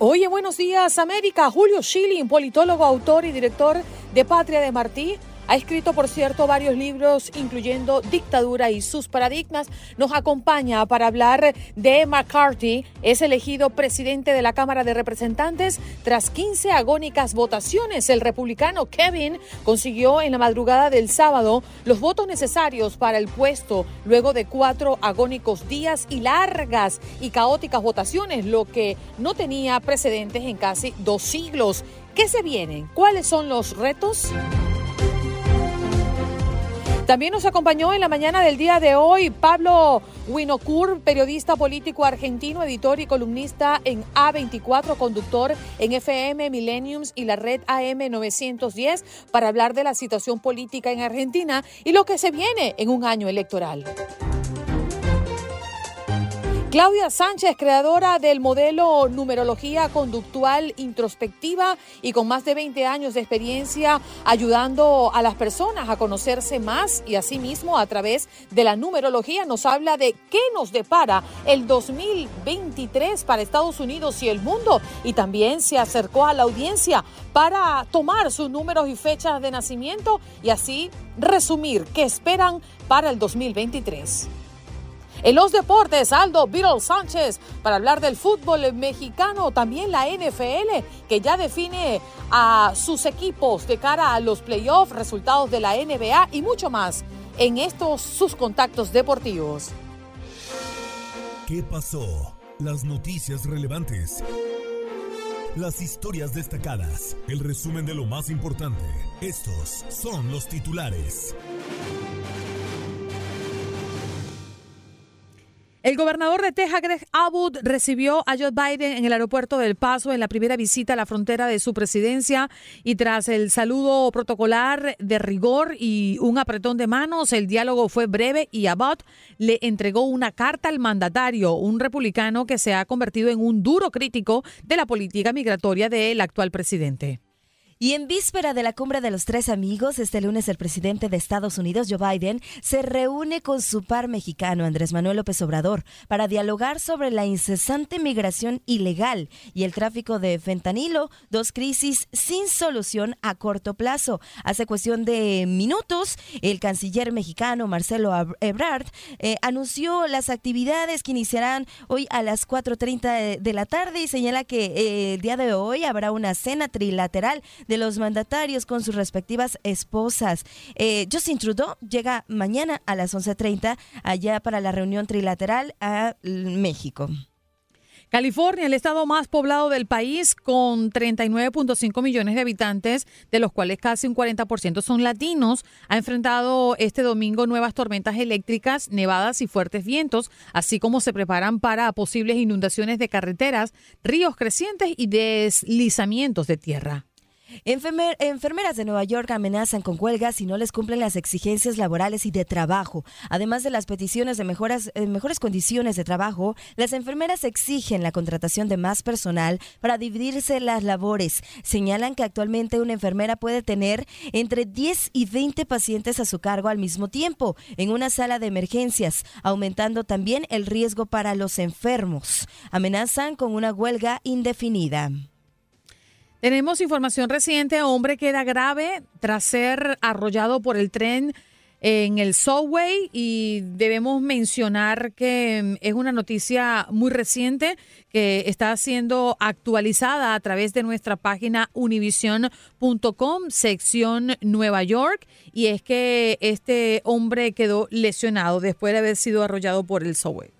Oye, buenos días, América. Julio Schilling, politólogo, autor y director de Patria de Martí, ha escrito, por cierto, varios libros, incluyendo Dictadura y sus paradigmas. Nos acompaña para hablar de McCarthy. Es elegido presidente de la Cámara de Representantes tras 15 agónicas votaciones. El republicano Kevin consiguió en la madrugada del sábado los votos necesarios para el puesto luego de cuatro agónicos días y largas y caóticas votaciones, lo que no tenía precedentes en casi dos siglos. ¿Qué se vienen? ¿Cuáles son los retos? También nos acompañó en la mañana del día de hoy Pablo Winocur, periodista político argentino, editor y columnista en A24, conductor en FM Millenniums y la red AM 910 para hablar de la situación política en Argentina y lo que se viene en un año electoral. Claudia Sánchez, creadora del modelo Numerología Conductual Introspectiva y con más de 20 años de experiencia ayudando a las personas a conocerse más y asimismo a través de la numerología nos habla de qué nos depara el 2023 para Estados Unidos y el mundo y también se acercó a la audiencia para tomar sus números y fechas de nacimiento y así resumir qué esperan para el 2023. En los deportes, Aldo Beetle Sánchez para hablar del fútbol mexicano, también la NFL, que ya define a sus equipos de cara a los playoffs, resultados de la NBA y mucho más en estos sus contactos deportivos. ¿Qué pasó? Las noticias relevantes. Las historias destacadas. El resumen de lo más importante. Estos son los titulares. El gobernador de Texas, Greg Abbott, recibió a Joe Biden en el aeropuerto del Paso en la primera visita a la frontera de su presidencia y tras el saludo protocolar de rigor y un apretón de manos, el diálogo fue breve y Abbott le entregó una carta al mandatario, un republicano que se ha convertido en un duro crítico de la política migratoria del actual presidente. Y en víspera de la cumbre de los tres amigos, este lunes el presidente de Estados Unidos, Joe Biden, se reúne con su par mexicano, Andrés Manuel López Obrador, para dialogar sobre la incesante migración ilegal y el tráfico de fentanilo, dos crisis sin solución a corto plazo. Hace cuestión de minutos, el canciller mexicano, Marcelo Ebrard, eh, anunció las actividades que iniciarán hoy a las 4.30 de la tarde y señala que eh, el día de hoy habrá una cena trilateral de los mandatarios con sus respectivas esposas. Eh, Justin Trudeau llega mañana a las 11.30 allá para la reunión trilateral a México. California, el estado más poblado del país, con 39.5 millones de habitantes, de los cuales casi un 40% son latinos, ha enfrentado este domingo nuevas tormentas eléctricas, nevadas y fuertes vientos, así como se preparan para posibles inundaciones de carreteras, ríos crecientes y deslizamientos de tierra enfermeras de Nueva York amenazan con huelgas si no les cumplen las exigencias laborales y de trabajo. Además de las peticiones de mejoras, eh, mejores condiciones de trabajo, las enfermeras exigen la contratación de más personal para dividirse las labores. Señalan que actualmente una enfermera puede tener entre 10 y 20 pacientes a su cargo al mismo tiempo en una sala de emergencias, aumentando también el riesgo para los enfermos. Amenazan con una huelga indefinida. Tenemos información reciente. Hombre queda grave tras ser arrollado por el tren en el subway y debemos mencionar que mm, es una noticia muy reciente que está siendo actualizada a través de nuestra página univision.com, sección Nueva York, y es que este hombre quedó lesionado después de haber sido arrollado por el subway.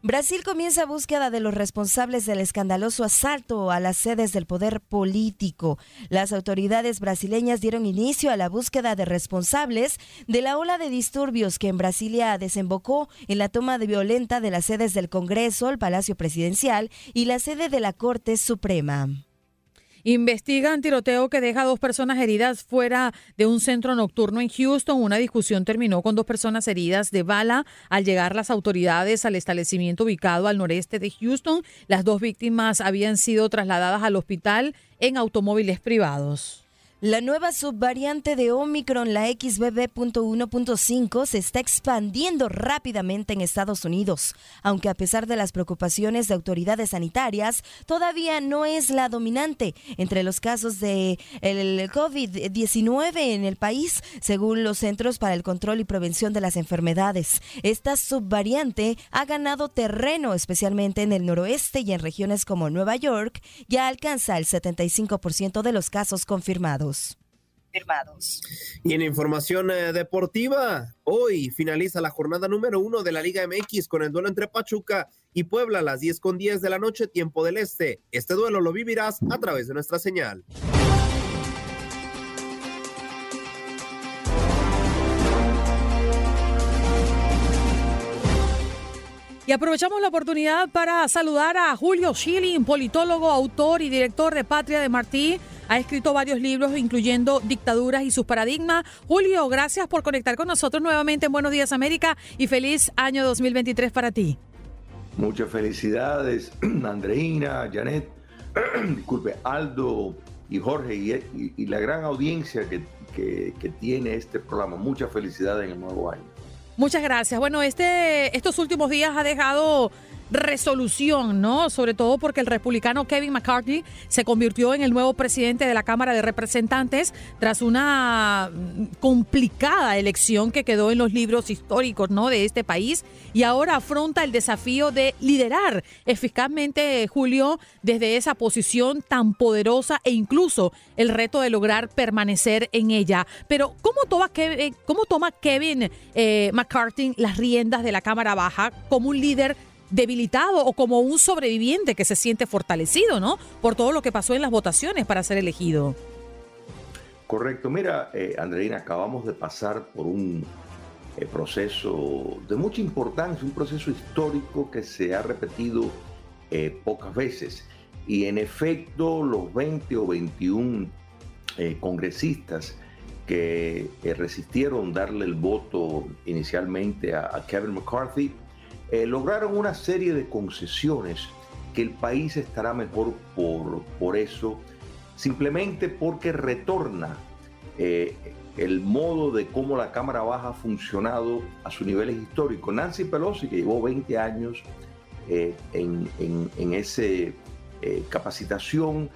Brasil comienza búsqueda de los responsables del escandaloso asalto a las sedes del poder político. Las autoridades brasileñas dieron inicio a la búsqueda de responsables de la ola de disturbios que en Brasilia desembocó en la toma violenta de las sedes del Congreso, el Palacio Presidencial y la sede de la Corte Suprema. Investigan tiroteo que deja a dos personas heridas fuera de un centro nocturno en Houston. Una discusión terminó con dos personas heridas de bala al llegar las autoridades al establecimiento ubicado al noreste de Houston. Las dos víctimas habían sido trasladadas al hospital en automóviles privados. La nueva subvariante de Omicron, la XBB.1.5, se está expandiendo rápidamente en Estados Unidos, aunque a pesar de las preocupaciones de autoridades sanitarias, todavía no es la dominante entre los casos de el COVID-19 en el país, según los Centros para el Control y Prevención de las Enfermedades. Esta subvariante ha ganado terreno, especialmente en el noroeste y en regiones como Nueva York, ya alcanza el 75% de los casos confirmados. Y en información eh, deportiva, hoy finaliza la jornada número uno de la Liga MX con el duelo entre Pachuca y Puebla a las 10 con 10 de la noche, tiempo del este. Este duelo lo vivirás a través de nuestra señal. Y aprovechamos la oportunidad para saludar a Julio Schilling, politólogo, autor y director de Patria de Martí. Ha escrito varios libros, incluyendo Dictaduras y sus paradigmas. Julio, gracias por conectar con nosotros nuevamente en Buenos Días América y feliz año 2023 para ti. Muchas felicidades, Andreina, Janet, disculpe, Aldo y Jorge y, la gran audiencia que, que tiene este programa. Muchas felicidades en el nuevo año. Muchas gracias. Bueno, este, estos últimos días ha dejado resolución, ¿no? Sobre todo porque el republicano Kevin McCarthy se convirtió en el nuevo presidente de la Cámara de Representantes tras una complicada elección que quedó en los libros históricos, ¿no? De este país y ahora afronta el desafío de liderar eficazmente, Julio, desde esa posición tan poderosa e incluso el reto de lograr permanecer en ella. Pero ¿cómo toma Kevin, cómo toma Kevin eh, McCarthy las riendas de la Cámara Baja como un líder debilitado o como un sobreviviente que se siente fortalecido, ¿no? Por todo lo que pasó en las votaciones para ser elegido. Correcto. Mira, eh, Andreina, acabamos de pasar por un eh, proceso de mucha importancia, un proceso histórico que se ha repetido eh, pocas veces. Y en efecto, los 20 o 21 eh, congresistas que resistieron darle el voto inicialmente a Kevin McCarthy, eh, lograron una serie de concesiones que el país estará mejor por, por eso, simplemente porque retorna eh, el modo de cómo la Cámara Baja ha funcionado a sus niveles históricos. Nancy Pelosi, que llevó 20 años eh, en, en, en esa capacitación,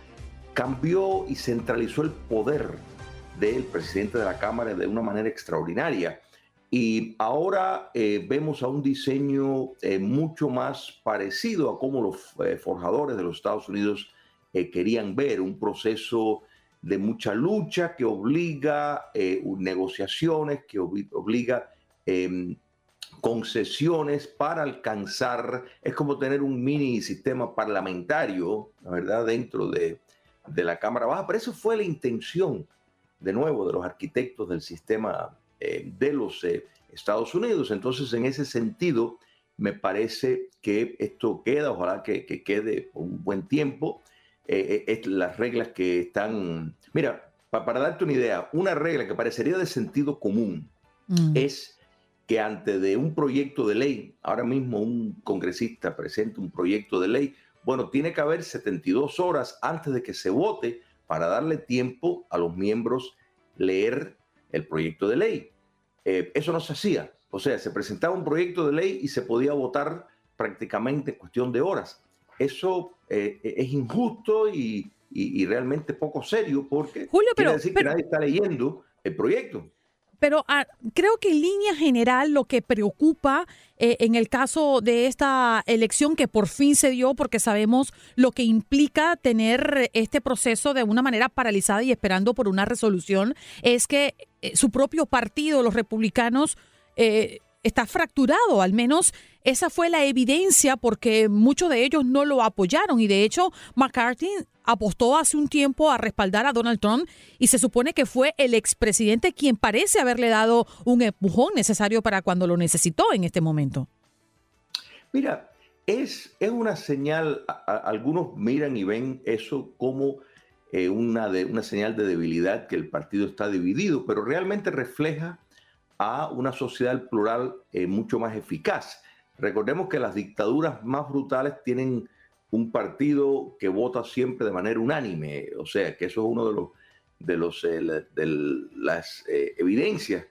cambió y centralizó el poder del presidente de la Cámara de una manera extraordinaria. Y ahora eh, vemos a un diseño eh, mucho más parecido a cómo los eh, forjadores de los Estados Unidos querían ver, un proceso de mucha lucha que obliga negociaciones, que obliga em, concesiones para alcanzar, es como tener un mini sistema parlamentario, la verdad, dentro de, de la Cámara Baja, pero eso fue la intención, de nuevo, de los arquitectos del sistema de los eh, Estados Unidos. Entonces, en ese sentido, me parece que esto queda, ojalá que, quede un buen tiempo. Eh, las reglas que están... Mira, para darte una idea, una regla que parecería de sentido común mm. es que ante de un proyecto de ley, ahora mismo un congresista presenta un proyecto de ley, bueno, tiene que haber 72 horas antes de que se vote para darle tiempo a los miembros leer el proyecto de ley. Eh, eso no se hacía. O sea, se presentaba un proyecto de ley y se podía votar prácticamente en cuestión de horas. Eso eh, es injusto y, realmente poco serio porque Julio, quiere decir que nadie está leyendo el proyecto. Pero ah, creo que en línea general lo que preocupa eh, en el caso de esta elección que por fin se dio, porque sabemos lo que implica tener este proceso de una manera paralizada y esperando por una resolución, es que eh, su propio partido, los republicanos, eh, está fracturado, al menos esa fue la evidencia porque muchos de ellos no lo apoyaron y de hecho McCarthy apostó hace un tiempo a respaldar a Donald Trump y se supone que fue el expresidente quien parece haberle dado un empujón necesario para cuando lo necesitó en este momento. Mira, es, es una señal, algunos miran y ven eso como eh, una, de, una señal de debilidad que el partido está dividido, pero realmente refleja a una sociedad plural eh, mucho más eficaz. Recordemos que las dictaduras más brutales tienen un partido que vota siempre de manera unánime, o sea, que eso es uno de los de los eh, de las eh, evidencias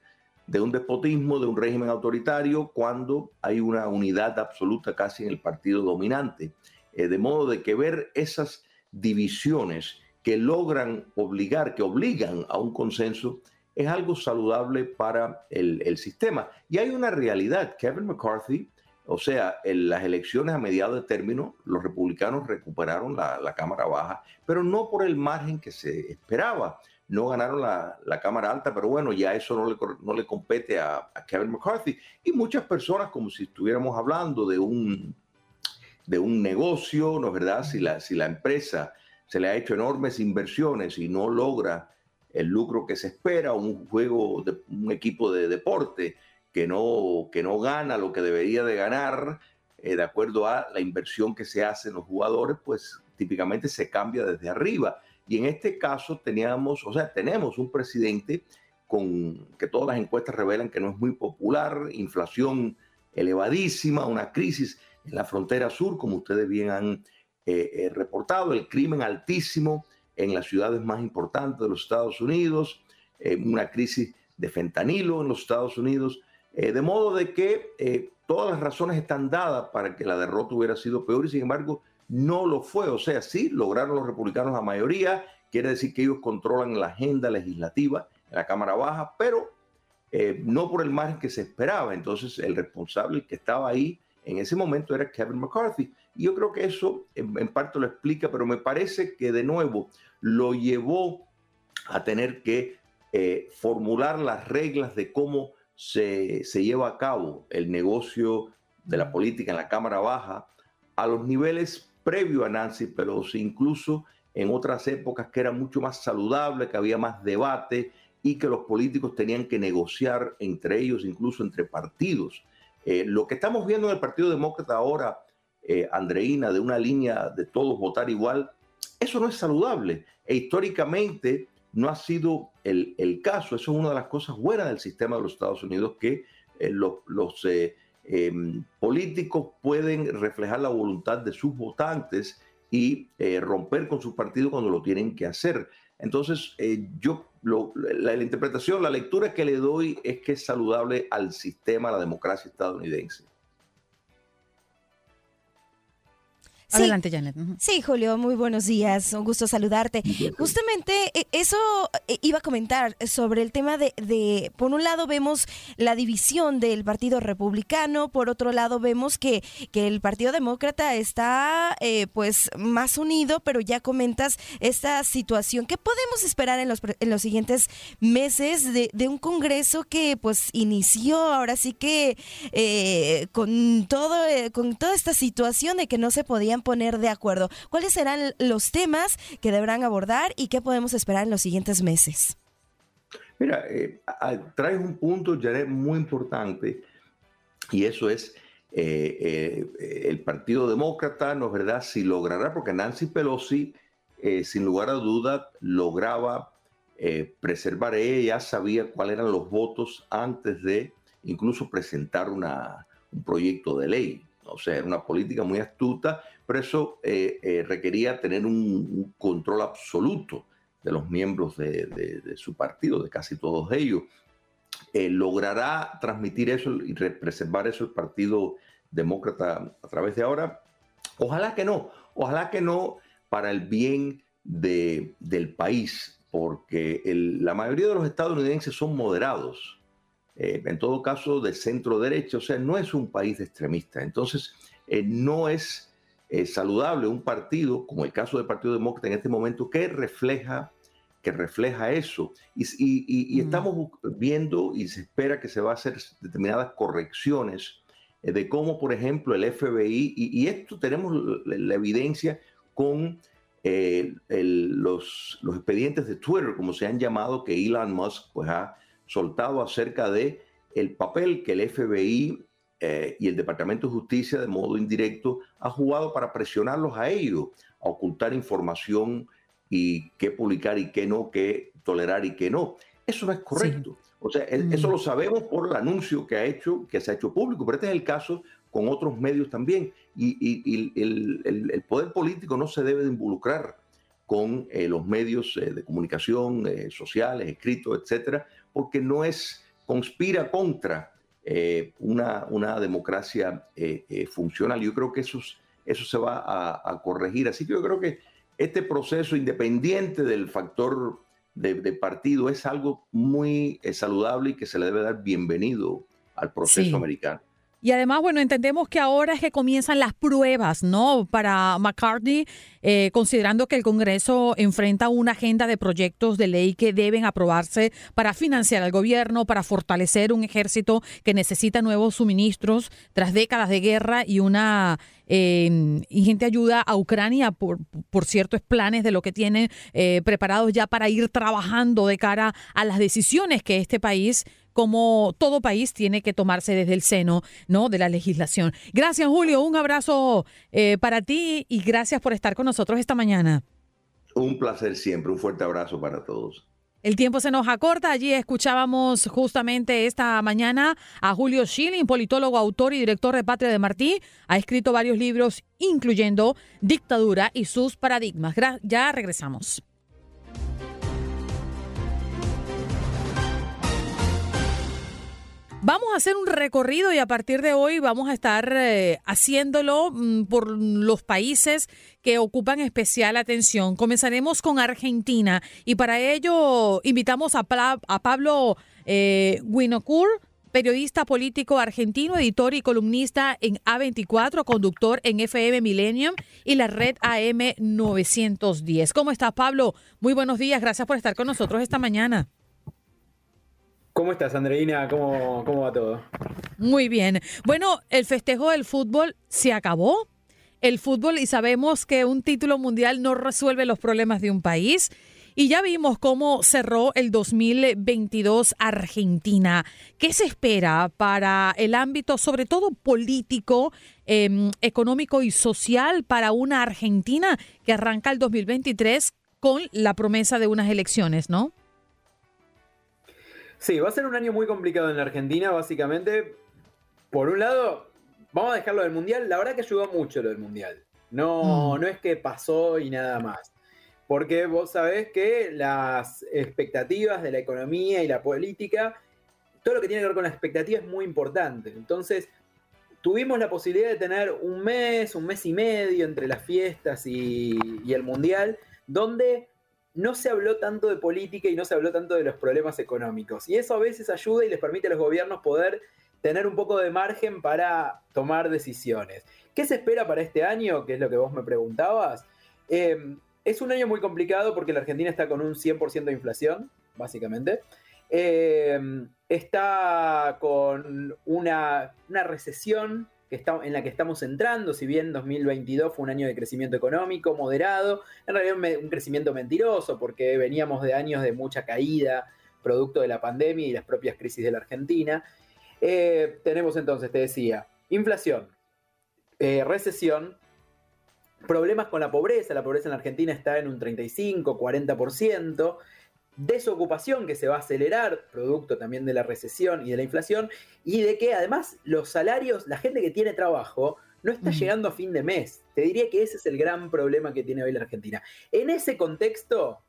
de un despotismo, de un régimen autoritario, cuando hay una unidad absoluta casi en el partido dominante. de modo de que ver esas divisiones que logran obligar, que obligan a un consenso, es algo saludable para el, sistema. Y hay una realidad. Kevin McCarthy, o sea, en las elecciones a mediados de término, los republicanos recuperaron la, Cámara Baja, pero no por el margen que se esperaba. No ganaron la, Cámara Alta, pero bueno, ya eso no le, no le compete a, Kevin McCarthy. Y muchas personas, como si estuviéramos hablando de un, de un negocio, ¿no es verdad? Si la, si la empresa se le ha hecho enormes inversiones y no logra el lucro que se espera, un juego, de, un equipo de deporte que no, que no gana lo que debería de ganar, eh, de acuerdo a la inversión que se hace en los jugadores, pues típicamente se cambia desde arriba. Y en este caso teníamos, o sea, tenemos un presidente con que todas las encuestas revelan que no es muy popular, inflación elevadísima, una crisis en la frontera sur, como ustedes bien han eh, eh, reportado, el crimen altísimo, en las ciudades más importantes de los Estados Unidos, eh, una crisis de fentanilo en los Estados Unidos, eh, de modo de que eh, todas las razones están dadas para que la derrota hubiera sido peor y sin embargo no lo fue. O sea, sí, lograron los republicanos la mayoría, quiere decir que ellos controlan la agenda legislativa en la Cámara Baja, pero no por el margen que se esperaba. Entonces, el responsable que estaba ahí en ese momento era Kevin McCarthy. Y yo creo que eso en, parte lo explica, pero me parece que de nuevo lo llevó a tener que eh, formular las reglas de cómo se, lleva a cabo el negocio de la política en la Cámara Baja a los niveles previo a Nancy Pelosi, incluso en otras épocas que era mucho más saludable, que había más debate y que los políticos tenían que negociar entre ellos, incluso entre partidos. Eh, lo que estamos viendo en el Partido Demócrata ahora, eh, Andreina, de una línea de todos votar igual, eso no es saludable. E históricamente no ha sido el, caso. Eso es una de las cosas buenas del sistema de los Estados Unidos, que eh, los, em, políticos pueden reflejar la voluntad de sus votantes y romper con su partido cuando lo tienen que hacer. Entonces, yo la, interpretación, la lectura que le doy es que es saludable al sistema, a la democracia estadounidense. Adelante, Janet. Sí, Julio, muy buenos días. Un gusto saludarte. Justamente eh, eso eh, iba a comentar sobre el tema de, por un lado vemos la división del Partido Republicano, por otro lado vemos que, que el Partido Demócrata está eh, pues más unido, pero ya comentas esta situación. ¿Qué podemos esperar en los, en los siguientes meses de, de un Congreso que pues inició ahora sí que con, todo, con toda esta situación de que no se podían poner de acuerdo. ¿Cuáles serán los temas que deberán abordar y qué podemos esperar en los siguientes meses? Mira, eh, traes un punto, Jared, muy importante y eso es eh, eh, el Partido Demócrata, ¿no es verdad? Si logrará, porque Nancy Pelosi, sin lugar a duda, lograba preservar, ella sabía cuáles eran los votos antes de incluso presentar un proyecto de ley. O sea, era una política muy astuta, pero eso eh, eh, requería tener un, control absoluto de los miembros de, su partido, de casi todos ellos. Eh, ¿Logrará transmitir eso y preservar eso el Partido Demócrata a través de ahora? Ojalá que no, ojalá que no para el bien del país, porque la mayoría de los estadounidenses son moderados eh, en todo caso de centro derecha, o sea, no es un país extremista. Entonces, eh, no es saludable un partido, como el caso del Partido Demócrata en este momento, que refleja, que refleja eso. Y, estamos viendo y se espera que se va a hacer determinadas correcciones de cómo, por ejemplo, el FBI, y, esto tenemos la evidencia con los, los expedientes de Twitter, como se han llamado, que Elon Musk pues, ha soltado acerca de el papel que el FBI eh, y el Departamento de Justicia de modo indirecto ha jugado para presionarlos a ellos, a ocultar información y qué publicar y qué no, qué tolerar y qué no. Eso no es correcto. O sea, eso mm. lo sabemos por el anuncio que ha hecho, que se ha hecho público, pero este es el caso con otros medios también. Y, el, poder político no se debe de involucrar con eh, los medios eh, de comunicación sociales, escritos, etcétera, porque no es, conspira contra eh, una, una, democracia eh, eh, funcional. Yo creo que eso, eso se va a, corregir. Así que yo creo que este proceso, independiente del factor de, partido, es algo muy saludable y que se le debe dar bienvenido al proceso americano. Y además, bueno, entendemos que ahora es que comienzan las pruebas, ¿no? Para McCartney, eh, considerando que el Congreso enfrenta una agenda de proyectos de ley que deben aprobarse para financiar al gobierno, para fortalecer un ejército que necesita nuevos suministros tras décadas de guerra y una eh, ingente ayuda a Ucrania por, por ciertos planes de lo que tienen eh, preparados ya para ir trabajando de cara a las decisiones que este país como todo país tiene que tomarse desde el seno ¿no? de la legislación. Gracias, Julio. Un abrazo eh, para ti y gracias por estar con nosotros esta mañana. Un placer siempre. Un fuerte abrazo para todos. El tiempo se nos acorta. Allí escuchábamos justamente esta mañana a Julio Schilling, politólogo, autor y director de Patria de Martí. Ha escrito varios libros, incluyendo Dictadura y sus paradigmas. Ya regresamos. Vamos a hacer un recorrido y a partir de hoy vamos a estar eh, haciéndolo mm, por los países que ocupan especial atención. Comenzaremos con Argentina y para ello invitamos a, Pablo eh, periodista político argentino, editor y columnista en A24, conductor en FM Millennium y la red AM 910. ¿Cómo estás, Pablo? Muy buenos días, gracias por estar con nosotros esta mañana. ¿Cómo estás, Andreina? ¿Cómo, ¿Cómo va todo? Muy bien. Bueno, el festejo del fútbol se acabó. El fútbol y sabemos que un título mundial no resuelve los problemas de un país. Y ya vimos cómo cerró el 2022 Argentina. ¿Qué se espera para el ámbito, sobre todo político, em, económico y social, para una Argentina que arranca el 2023 con la promesa de unas elecciones, ¿no? Sí, va a ser un año muy complicado en la Argentina, básicamente. Por un lado, vamos a dejarlo del Mundial. La verdad que ayudó mucho lo del Mundial. No, mm. no es que pasó y nada más. Porque vos sabés que las expectativas de la economía y la política, todo lo que tiene que ver con la expectativa es muy importante. Entonces, tuvimos la posibilidad de tener un mes, un mes y medio entre las fiestas y, y el Mundial, donde no se habló tanto de política y no se habló tanto de los problemas económicos. Y eso a veces ayuda y les permite a los gobiernos poder tener un poco de margen para tomar decisiones. ¿Qué se espera para este año? Que es lo que vos me preguntabas. Eh, es un año muy complicado porque la Argentina está con un 100% de inflación, básicamente. Eh, está con una, una recesión en la que estamos entrando, si bien 2022 fue un año de crecimiento económico moderado, en realidad un, crecimiento mentiroso porque veníamos de años de mucha caída producto de la pandemia y las propias crisis de la Argentina. Eh, tenemos entonces, te decía, inflación, eh, recesión, problemas con la pobreza, la pobreza en la Argentina está en un 35, 40%, desocupación que se va a acelerar, producto también de la recesión y de la inflación, y de que además los salarios, la gente que tiene trabajo, no está llegando a fin de mes. Te diría que ese es el gran problema que tiene hoy la Argentina. En ese contexto,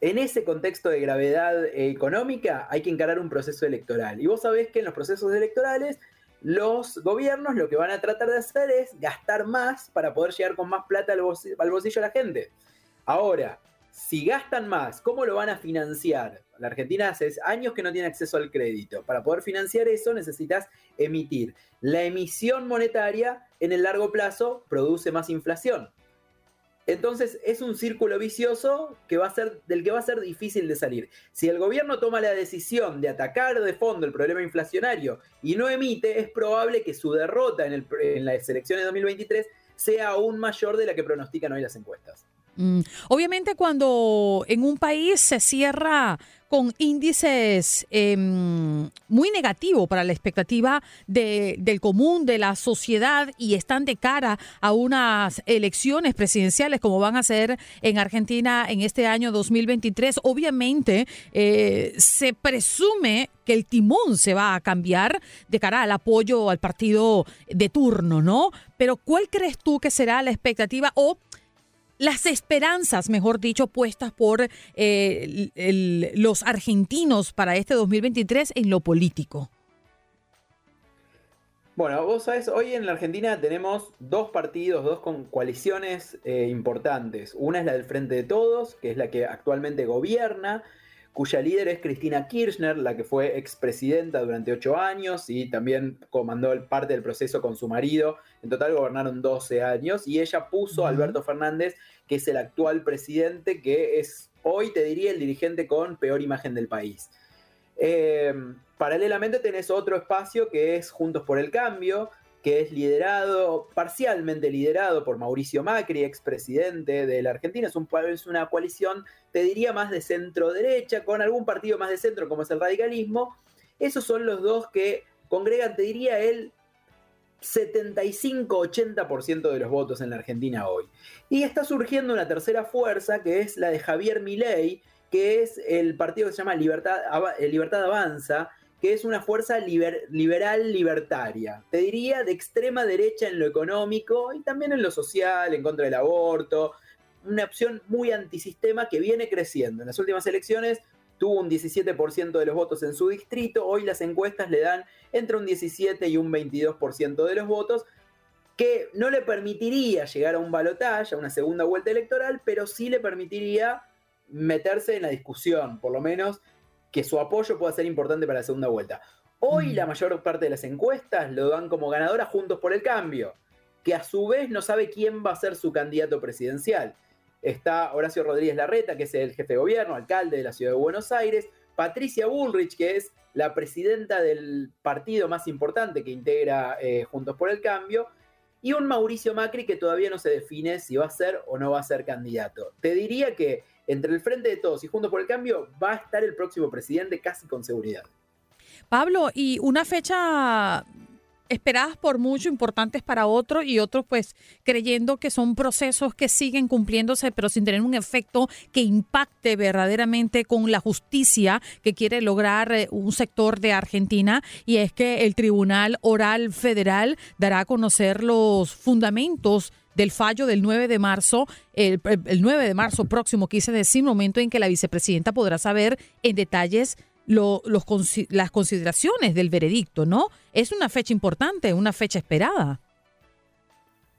en ese contexto de gravedad económica, hay que encarar un proceso electoral. Y vos sabés que en los procesos electorales, los gobiernos lo que van a tratar de hacer es gastar más para poder llegar con más plata al bolsillo, al bolsillo de la gente. Ahora, si gastan más, ¿cómo lo van a financiar? La Argentina hace años que no tiene acceso al crédito. Para poder financiar eso necesitas emitir. La emisión monetaria en el largo plazo produce más inflación. Entonces es un círculo vicioso que va a ser, del que va a ser difícil de salir. Si el gobierno toma la decisión de atacar de fondo el problema inflacionario y no emite, es probable que su derrota en, en las elecciones de 2023 sea aún mayor de la que pronostican hoy las encuestas. Mm, obviamente cuando en un país se cierra con índices em, muy negativos para la expectativa del común, de la sociedad, y están de cara a unas elecciones presidenciales como van a ser en Argentina en este año 2023. Obviamente eh, se presume que el timón se va a cambiar de cara al apoyo al partido de turno, ¿no? Pero ¿cuál crees tú que será la expectativa o las esperanzas, mejor dicho, puestas por eh, los argentinos para este 2023 en lo político? Bueno, vos sabés, hoy en la Argentina tenemos dos partidos, dos coaliciones eh, importantes. Una es la del Frente de Todos, que es la que actualmente gobierna, cuya líder es Cristina Kirchner, la que fue expresidenta durante ocho años y también comandó parte del proceso con su marido. En total gobernaron 12 años y ella puso a Alberto Fernández, que es el actual presidente, que es hoy, te diría, el dirigente con peor imagen del país. Eh, paralelamente tenés otro espacio que es Juntos por el Cambio, que es liderado, parcialmente liderado por Mauricio Macri, expresidente de la Argentina. Es, un, es una coalición, te diría, más de centro-derecha, con algún partido más de centro, como es el radicalismo. Esos son los dos que congregan, te diría, el 75-80% de los votos en la Argentina hoy. Y está surgiendo una tercera fuerza, que es la de Javier Milei, que es el partido que se llama Libertad, Libertad Avanza, que es una fuerza liberal libertaria. Te diría de extrema derecha en lo económico y también en lo social, en contra del aborto. Una opción muy antisistema que viene creciendo. En las últimas elecciones tuvo un 17% de los votos en su distrito. Hoy las encuestas le dan entre un 17 y un 22% de los votos, que no le permitiría llegar a un balotaje, a una segunda vuelta electoral, pero sí le permitiría meterse en la discusión, por lo menos que su apoyo pueda ser importante para la segunda vuelta. Hoy mm. la mayor parte de las encuestas lo dan como ganadora Juntos por el Cambio, que a su vez no sabe quién va a ser su candidato presidencial. Está Horacio Rodríguez Larreta, que es el jefe de gobierno, alcalde de la ciudad de Buenos Aires, Patricia Bullrich, que es la presidenta del partido más importante que integra eh, Juntos por el Cambio, y un Mauricio Macri que todavía no se define si va a ser o no va a ser candidato. Te diría que entre el Frente de Todos y Juntos por el Cambio va a estar el próximo presidente casi con seguridad. Pablo, y una fecha esperadas por mucho, importantes para otros y otros pues creyendo que son procesos que siguen cumpliéndose pero sin tener un efecto que impacte verdaderamente con la justicia que quiere lograr eh, un sector de Argentina. Y es que el Tribunal Oral Federal dará a conocer los fundamentos del fallo del 9 de marzo, el, 9 de marzo próximo, quise decir, momento en que la vicepresidenta podrá saber en detalles los, las consideraciones del veredicto, ¿no? Es una fecha importante, una fecha esperada.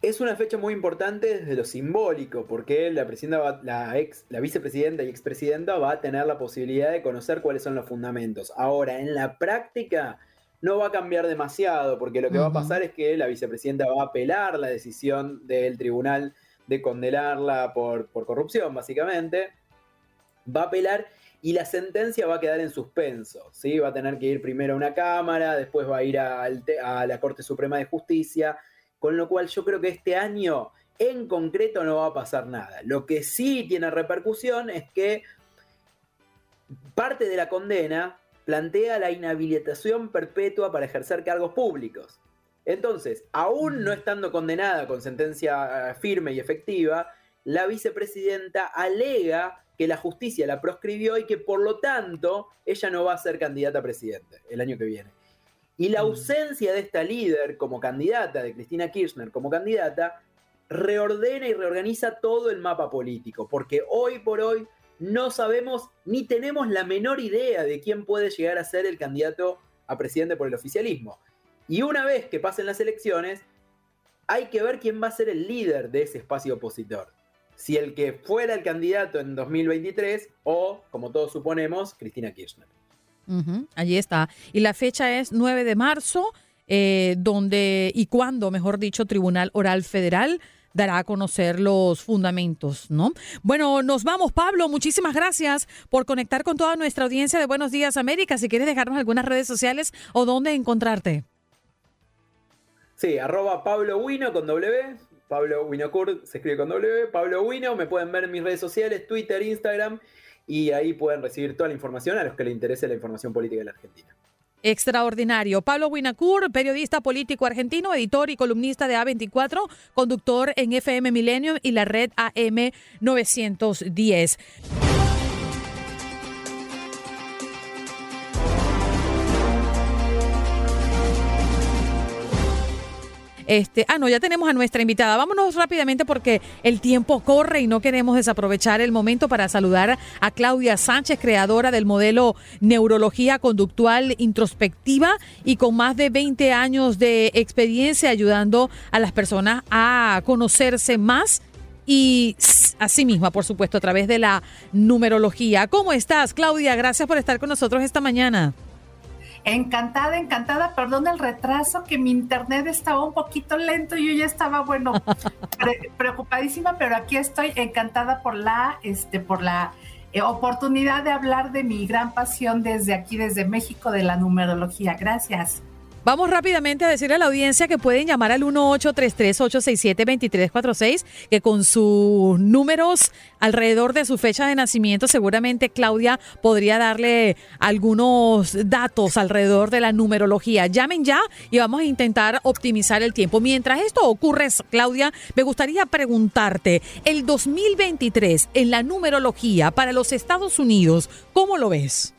Es una fecha muy importante desde lo simbólico, porque la, presidenta la, ex, la vicepresidenta y expresidenta va a tener la posibilidad de conocer cuáles son los fundamentos. Ahora, en la práctica, no va a cambiar demasiado, porque lo que va a pasar es que la vicepresidenta va a apelar la decisión del tribunal de condenarla por, corrupción, básicamente. Va a apelar y la sentencia va a quedar en suspenso. ¿sí? Va a tener que ir primero a una Cámara, después va a ir a, a la Corte Suprema de Justicia, con lo cual yo creo que este año en concreto no va a pasar nada. Lo que sí tiene repercusión es que parte de la condena plantea la inhabilitación perpetua para ejercer cargos públicos. Entonces, aún no estando condenada con sentencia eh, firme y efectiva, la vicepresidenta alega que la justicia la proscribió y que por lo tanto ella no va a ser candidata a presidente el año que viene. Y la ausencia de esta líder como candidata, de Cristina Kirchner como candidata, reordena y reorganiza todo el mapa político, porque hoy por hoy no sabemos ni tenemos la menor idea de quién puede llegar a ser el candidato a presidente por el oficialismo. Y una vez que pasen las elecciones, hay que ver quién va a ser el líder de ese espacio opositor. Si el que fuera el candidato en 2023 o, como todos suponemos, Cristina Kirchner. allí está. Y la fecha es 9 de marzo, eh, donde y cuando, mejor dicho, Tribunal Oral Federal dará a conocer los fundamentos, ¿no? Bueno, nos vamos, Pablo. Muchísimas gracias por conectar con toda nuestra audiencia de Buenos Días América. Si quieres dejarnos algunas redes sociales o dónde encontrarte. Sí, arroba Pablo Wino con W. Pablo Winocur, se escribe con W, Pablo Wino, me pueden ver en mis redes sociales, Twitter, Instagram, y ahí pueden recibir toda la información a los que les interese la información política de la Argentina. Extraordinario. Pablo Winacur, periodista político argentino, editor y columnista de A24, conductor en FM Millennium y la red AM910. Este, ah, no, ya tenemos a nuestra invitada. Vámonos rápidamente porque el tiempo corre y no queremos desaprovechar el momento para saludar a Claudia Sánchez, creadora del modelo Neurología Conductual Introspectiva y con más de 20 años de experiencia ayudando a las personas a conocerse más y a sí misma, por supuesto, a través de la numerología. ¿Cómo estás, Claudia? Gracias por estar con nosotros esta mañana. Encantada, encantada. Perdón el retraso, que mi internet estaba un poquito lento. y Yo ya estaba, bueno, preocupadísima, pero aquí estoy encantada por la, este, por la eh, oportunidad de hablar de mi gran pasión desde aquí, desde México, de la numerología. Gracias. Vamos rápidamente a decirle a la audiencia que pueden llamar al 1833-867-2346, que con sus números alrededor de su fecha de nacimiento, seguramente Claudia podría darle algunos datos alrededor de la numerología. Llamen ya y vamos a intentar optimizar el tiempo. Mientras esto ocurre, Claudia, me gustaría preguntarte, el 2023 en la numerología para los Estados Unidos, ¿cómo lo ves?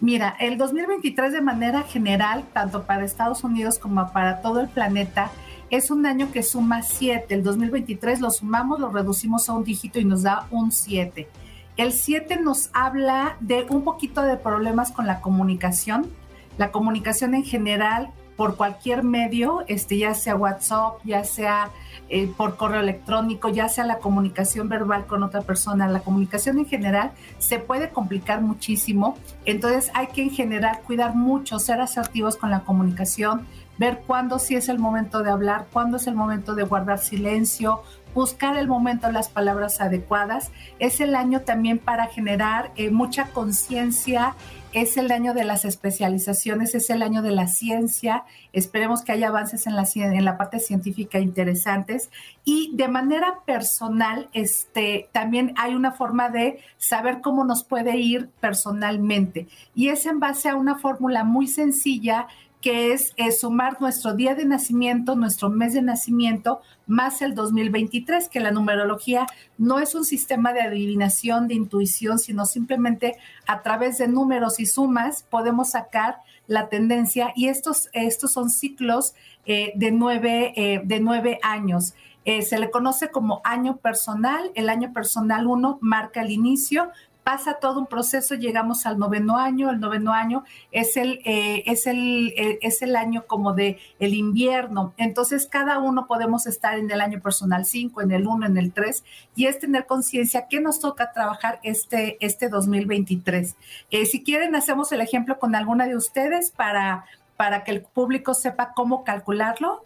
Mira, el 2023 de manera general, tanto para Estados Unidos como para todo el planeta, es un año que suma 7. El 2023 lo sumamos, lo reducimos a un dígito y nos da un 7. El 7 nos habla de un poquito de problemas con la comunicación. La comunicación en general por cualquier medio, este, ya sea WhatsApp, ya sea eh, por correo electrónico, ya sea la comunicación verbal con otra persona, la comunicación en general se puede complicar muchísimo. Entonces hay que en general cuidar mucho, ser asertivos con la comunicación, ver cuándo sí es el momento de hablar, cuándo es el momento de guardar silencio, buscar el momento, las palabras adecuadas. Es el año también para generar eh, mucha conciencia es el año de las especializaciones, es el año de la ciencia. Esperemos que haya avances en la, en la parte científica interesantes. Y de manera personal, este, también hay una forma de saber cómo nos puede ir personalmente. Y es en base a una fórmula muy sencilla que es, sumar nuestro día de nacimiento, nuestro mes de nacimiento, más el 2023, que la numerología no es un sistema de adivinación, de intuición, sino simplemente a través de números y sumas podemos sacar la tendencia y estos, estos son ciclos eh, de, nueve, eh, de nueve años. Eh, se le conoce como año personal. El año personal 1 marca el inicio, pasa todo un proceso, llegamos al noveno año, el noveno año es el, eh, es el, eh, es el año como de el invierno, entonces cada uno podemos estar en el año personal 5, en el 1, en el 3, y es tener conciencia que nos toca trabajar este, este 2023. Eh, si quieren, hacemos el ejemplo con alguna de ustedes para, para que el público sepa cómo calcularlo.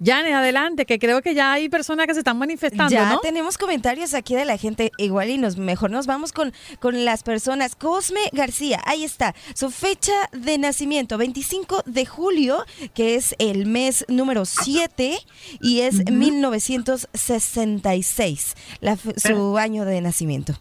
Yane, adelante, que creo que ya hay personas que se están manifestando. Ya tenemos comentarios aquí de la gente, igual y nos mejor nos vamos con, con las personas. Cosme García, ahí está, su fecha de nacimiento, 25 de julio, que es el mes número 7 y es 1966, su año de nacimiento.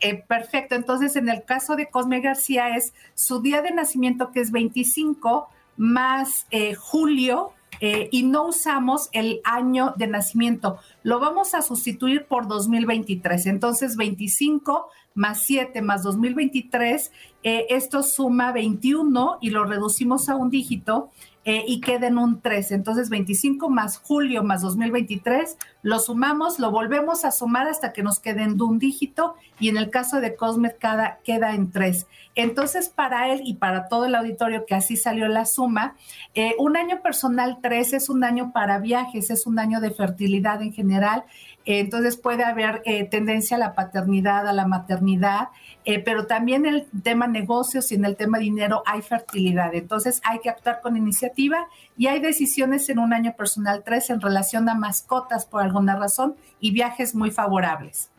Eh, perfecto, entonces en el caso de Cosme García es su día de nacimiento que es 25 más eh, julio eh, y no usamos el año de nacimiento. Lo vamos a sustituir por 2023. Entonces, 25 más 7 más 2023, eh, esto suma 21 y lo reducimos a un dígito eh, y queda en un 3. Entonces, 25 más julio más 2023 lo sumamos, lo volvemos a sumar hasta que nos quede en un dígito y en el caso de Cosmet cada, queda en tres. Entonces, para él y para todo el auditorio que así salió la suma, eh, un año personal 3 es un año para viajes, es un año de fertilidad en general. Entonces puede haber eh, tendencia a la paternidad, a la maternidad, eh, pero también en el tema negocios y en el tema dinero hay fertilidad. Entonces hay que actuar con iniciativa y hay decisiones en un año personal 3 en relación a mascotas por alguna razón y viajes muy favorables.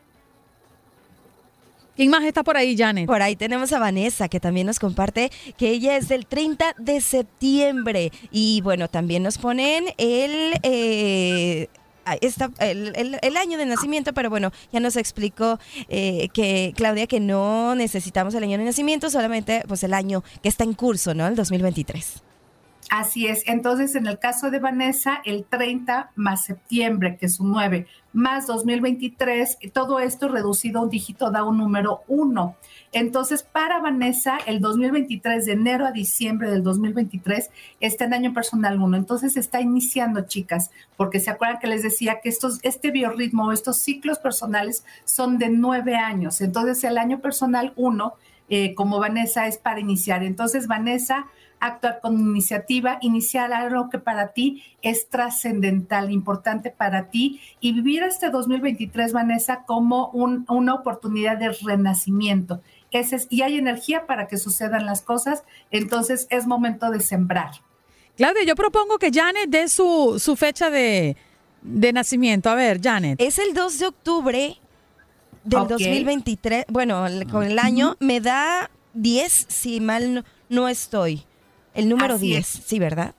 ¿Quién más está por ahí, Janet? Por ahí tenemos a Vanessa, que también nos comparte que ella es del 30 de septiembre. Y bueno, también nos ponen el... Eh, el, año de nacimiento, pero bueno, ya nos explicó eh, que Claudia que no necesitamos el año de nacimiento, solamente pues el año que está en curso, ¿no? El 2023. Así es. Entonces, en el caso de Vanessa, el 30 más septiembre, que es un 9, más 2023, todo esto reducido a un dígito da un número 1. Entonces, para Vanessa, el 2023, de enero a diciembre del 2023, está en año personal 1. Entonces, está iniciando, chicas, porque se acuerdan que les decía que estos, este biorritmo, estos ciclos personales son de nueve años. Entonces, el año personal 1, eh, como Vanessa, es para iniciar. Entonces, Vanessa actuar con iniciativa, iniciar algo que para ti es trascendental, importante para ti y vivir este 2023, Vanessa, como una oportunidad de renacimiento. Ese es, y hay energía para que sucedan las cosas, entonces es momento de sembrar. Claudia, yo propongo que Janet dé su, su fecha de, nacimiento. A ver, Janet. Es el 2 de octubre del 2023. Bueno, con el año me da 10, si mal no estoy. El número 10, sí, ¿verdad?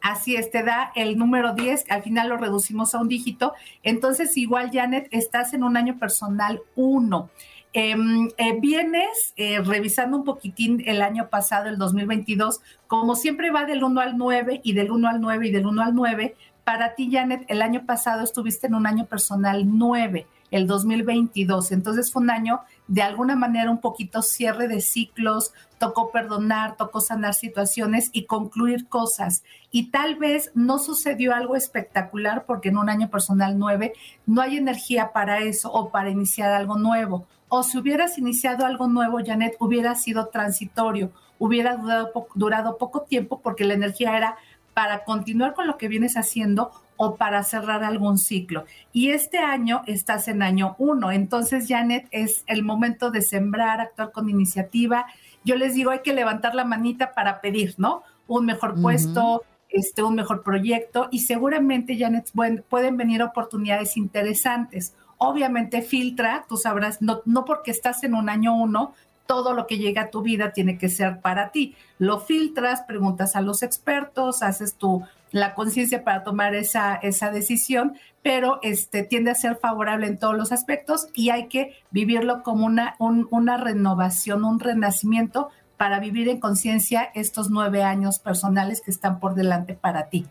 Así, es, te da el número 10, al final lo reducimos a un dígito. Entonces, igual, Janet, estás en un año personal 1. Em, eh, vienes eh, revisando un poquitín el año pasado, el 2022, como siempre va del 1 al 9 y del 1 al 9 y del 1 al 9. Para ti, Janet, el año pasado estuviste en un año personal 9 el 2022. Entonces fue un año de alguna manera un poquito cierre de ciclos, tocó perdonar, tocó sanar situaciones y concluir cosas. Y tal vez no sucedió algo espectacular porque en un año personal 9 no hay energía para eso o para iniciar algo nuevo. O si hubieras iniciado algo nuevo, Janet, hubiera sido transitorio, hubiera durado, durado poco tiempo porque la energía era para continuar con lo que vienes haciendo o para cerrar algún ciclo. Y este año estás en año uno, entonces Janet es el momento de sembrar, actuar con iniciativa. Yo les digo, hay que levantar la manita para pedir, ¿no? Un mejor puesto, este, un mejor proyecto y seguramente Janet pueden venir oportunidades interesantes. Obviamente filtra, tú sabrás, no, no porque estás en un año uno, todo lo que llega a tu vida tiene que ser para ti. Lo filtras, preguntas a los expertos, haces tu la conciencia para tomar esa, esa decisión, pero este, tiende a ser favorable en todos los aspectos y hay que vivirlo como una, una renovación, un renacimiento para vivir en conciencia estos nueve años personales que están por delante para ti.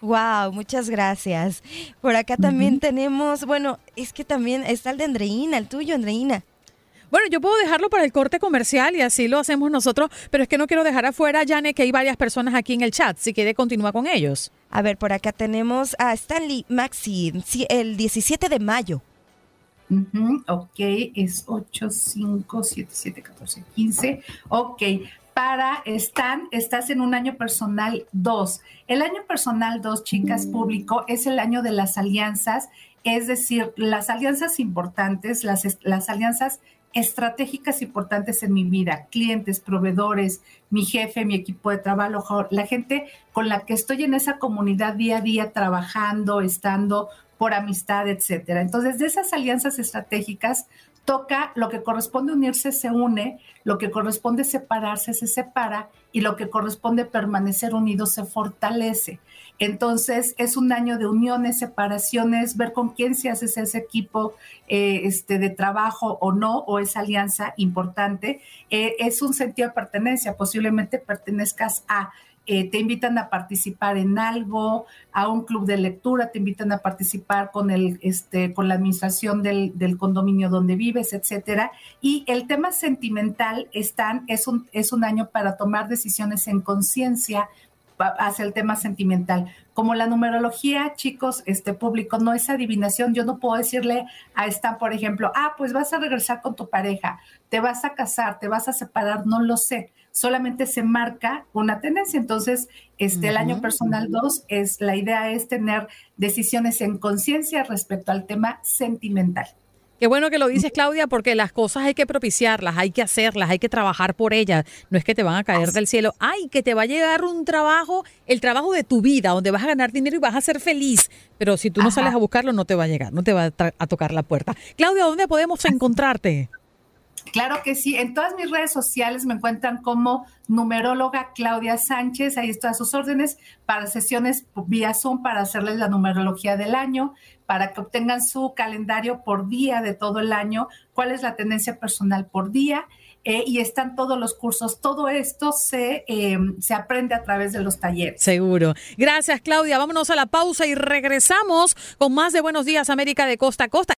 Wow, muchas gracias. Por acá también tenemos, bueno, es que también está el de Andreina, el tuyo, Andreina. Bueno, yo puedo dejarlo para el corte comercial y así lo hacemos nosotros, pero es que no quiero dejar afuera, Jane, que hay varias personas aquí en el chat. Si quiere, continúa con ellos. A ver, por acá tenemos a Stanley Maxi, el 17 de mayo. ok, es 8, 5, 7, 7, 14, 15. Ok, para Stan, estás en un año personal 2. El año personal 2, chicas, público, es el año de las alianzas, es decir, las alianzas importantes, las, las alianzas estratégicas importantes en mi vida, clientes, proveedores, mi jefe, mi equipo de trabajo, la gente con la que estoy en esa comunidad día a día trabajando, estando por amistad, etcétera. Entonces, de esas alianzas estratégicas toca lo que corresponde unirse se une, lo que corresponde separarse se separa y lo que corresponde permanecer unido se fortalece. Entonces es un año de uniones, separaciones, ver con quién se hace ese equipo eh, este, de trabajo o no, o esa alianza importante. Eh, es un sentido de pertenencia, posiblemente pertenezcas a eh, te invitan a participar en algo, a un club de lectura, te invitan a participar con el, este, con la administración del, del condominio donde vives, etcétera. Y el tema sentimental están, es un, es un año para tomar decisiones en conciencia hacia el tema sentimental. como la numerología, chicos, este público, no es adivinación. Yo no puedo decirle a esta, por ejemplo, ah, pues vas a regresar con tu pareja, te vas a casar, te vas a separar, no lo sé. Solamente se marca una tendencia. Entonces, este, el año personal 2 es la idea es tener decisiones en conciencia respecto al tema sentimental. Qué bueno que lo dices, Claudia, porque las cosas hay que propiciarlas, hay que hacerlas, hay que trabajar por ellas. No es que te van a caer del cielo. Ay, que te va a llegar un trabajo, el trabajo de tu vida, donde vas a ganar dinero y vas a ser feliz. Pero si tú no sales a buscarlo, no te va a llegar, no te va a, tocar la puerta. Claudia, ¿dónde podemos encontrarte? Claro que sí. En todas mis redes sociales me encuentran como numeróloga Claudia Sánchez. Ahí estoy a sus órdenes para sesiones vía Zoom para hacerles la numerología del año, para que obtengan su calendario por día de todo el año, cuál es la tendencia personal por día. Eh, y están todos los cursos. Todo esto se, eh, se aprende a través de los talleres. Seguro. Gracias, Claudia. Vámonos a la pausa y regresamos con más de Buenos Días América de Costa a Costa.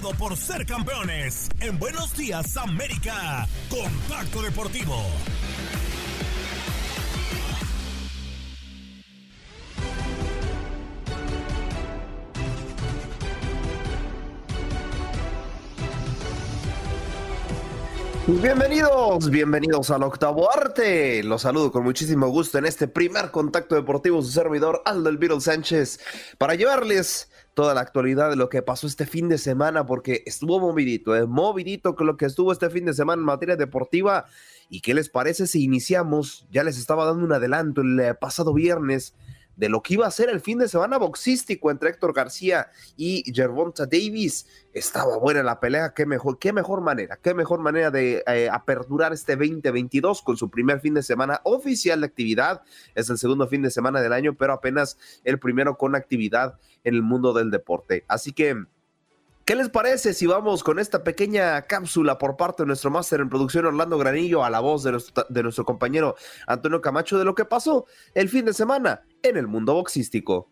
Todo por ser campeones. En Buenos Días América. Contacto Deportivo. Bienvenidos, bienvenidos al octavo arte. Los saludo con muchísimo gusto en este primer contacto deportivo, su servidor Aldo El Beatle Sánchez, para llevarles toda la actualidad de lo que pasó este fin de semana, porque estuvo movidito, ¿eh? movidito con lo que estuvo este fin de semana en materia deportiva. ¿Y qué les parece si iniciamos? Ya les estaba dando un adelanto el eh, pasado viernes de lo que iba a ser el fin de semana boxístico entre Héctor García y Gervonta Davis. Estaba buena la pelea, qué mejor, qué mejor manera, qué mejor manera de eh, aperturar este 2022 con su primer fin de semana oficial de actividad. Es el segundo fin de semana del año, pero apenas el primero con actividad en el mundo del deporte. Así que ¿Qué les parece si vamos con esta pequeña cápsula por parte de nuestro máster en producción Orlando Granillo a la voz de nuestro, de nuestro, compañero Antonio Camacho de lo que pasó el fin de semana en el mundo boxístico?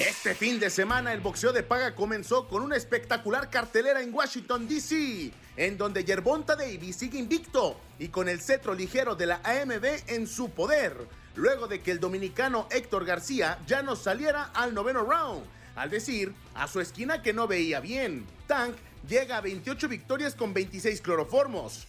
Este fin de semana el boxeo de paga comenzó con una espectacular cartelera en Washington, D.C., en donde Yerbonta Davis sigue invicto y con el cetro ligero de la AMB en su poder luego de que el dominicano Héctor García ya no saliera al noveno round, al decir a su esquina que no veía bien. Tank llega a 28 victorias con 26 cloroformos.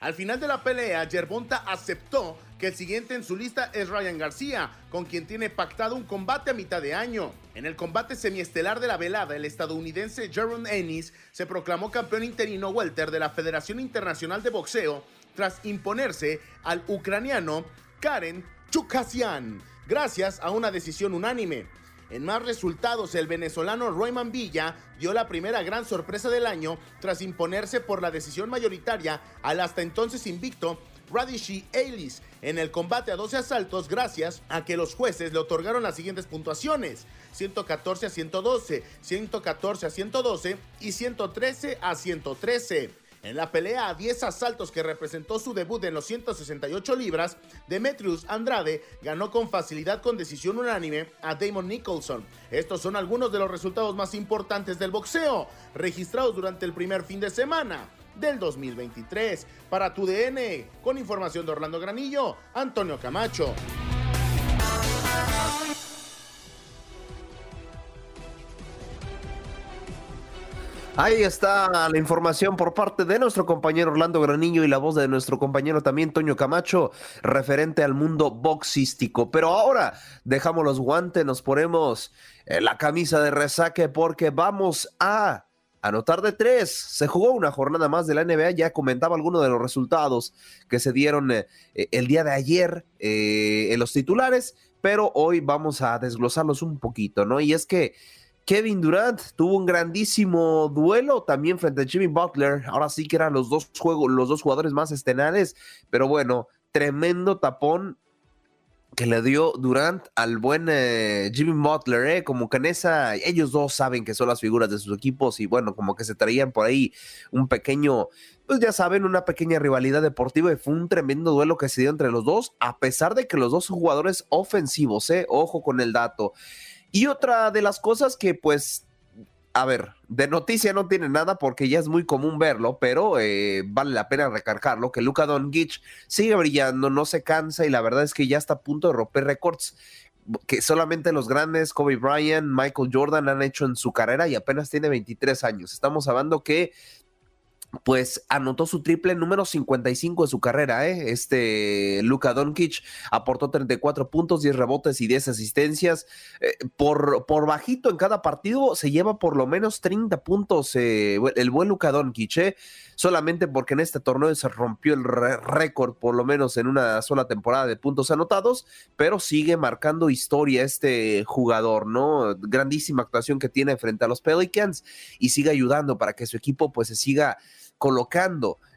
Al final de la pelea, Yerbonta aceptó el siguiente en su lista es Ryan García, con quien tiene pactado un combate a mitad de año. En el combate semiestelar de la velada, el estadounidense Jaron Ennis se proclamó campeón interino welter de la Federación Internacional de Boxeo tras imponerse al ucraniano Karen Chukasian, gracias a una decisión unánime. En más resultados, el venezolano Royman Villa dio la primera gran sorpresa del año tras imponerse por la decisión mayoritaria al hasta entonces invicto Radishi Ailis en el combate a 12 asaltos gracias a que los jueces le otorgaron las siguientes puntuaciones: 114 a 112, 114 a 112 y 113 a 113. En la pelea a 10 asaltos que representó su debut en los 168 libras, Demetrius Andrade ganó con facilidad con decisión unánime a Damon Nicholson. Estos son algunos de los resultados más importantes del boxeo, registrados durante el primer fin de semana del 2023. Para tu DN, con información de Orlando Granillo, Antonio Camacho. Ahí está la información por parte de nuestro compañero Orlando Granillo y la voz de nuestro compañero también Toño Camacho referente al mundo boxístico. Pero ahora dejamos los guantes, nos ponemos eh, la camisa de resaque porque vamos a anotar de tres. Se jugó una jornada más de la NBA, ya comentaba algunos de los resultados que se dieron eh, el día de ayer eh, en los titulares, pero hoy vamos a desglosarlos un poquito, ¿no? Y es que Kevin Durant tuvo un grandísimo duelo también frente a Jimmy Butler. Ahora sí que eran los dos juegos, los dos jugadores más estenales, pero bueno, tremendo tapón que le dio Durant al buen eh, Jimmy Butler, ¿eh? como que en esa, ellos dos saben que son las figuras de sus equipos y bueno, como que se traían por ahí un pequeño, pues ya saben, una pequeña rivalidad deportiva y fue un tremendo duelo que se dio entre los dos, a pesar de que los dos son jugadores ofensivos, ¿eh? ojo con el dato. Y otra de las cosas que pues a ver, de noticia no tiene nada porque ya es muy común verlo, pero eh, vale la pena recargarlo, que Luka Doncic sigue brillando, no se cansa y la verdad es que ya está a punto de romper récords que solamente los grandes, Kobe Bryant, Michael Jordan, han hecho en su carrera y apenas tiene 23 años. Estamos hablando que pues anotó su triple número 55 de su carrera, ¿eh? Este Luka Doncic aportó 34 puntos, 10 rebotes y 10 asistencias. Eh, por, por bajito en cada partido se lleva por lo menos 30 puntos eh, el buen Luka Doncic, ¿eh? solamente porque en este torneo se rompió el récord, por lo menos en una sola temporada de puntos anotados, pero sigue marcando historia este jugador, ¿no? Grandísima actuación que tiene frente a los Pelicans y sigue ayudando para que su equipo pues se siga colocando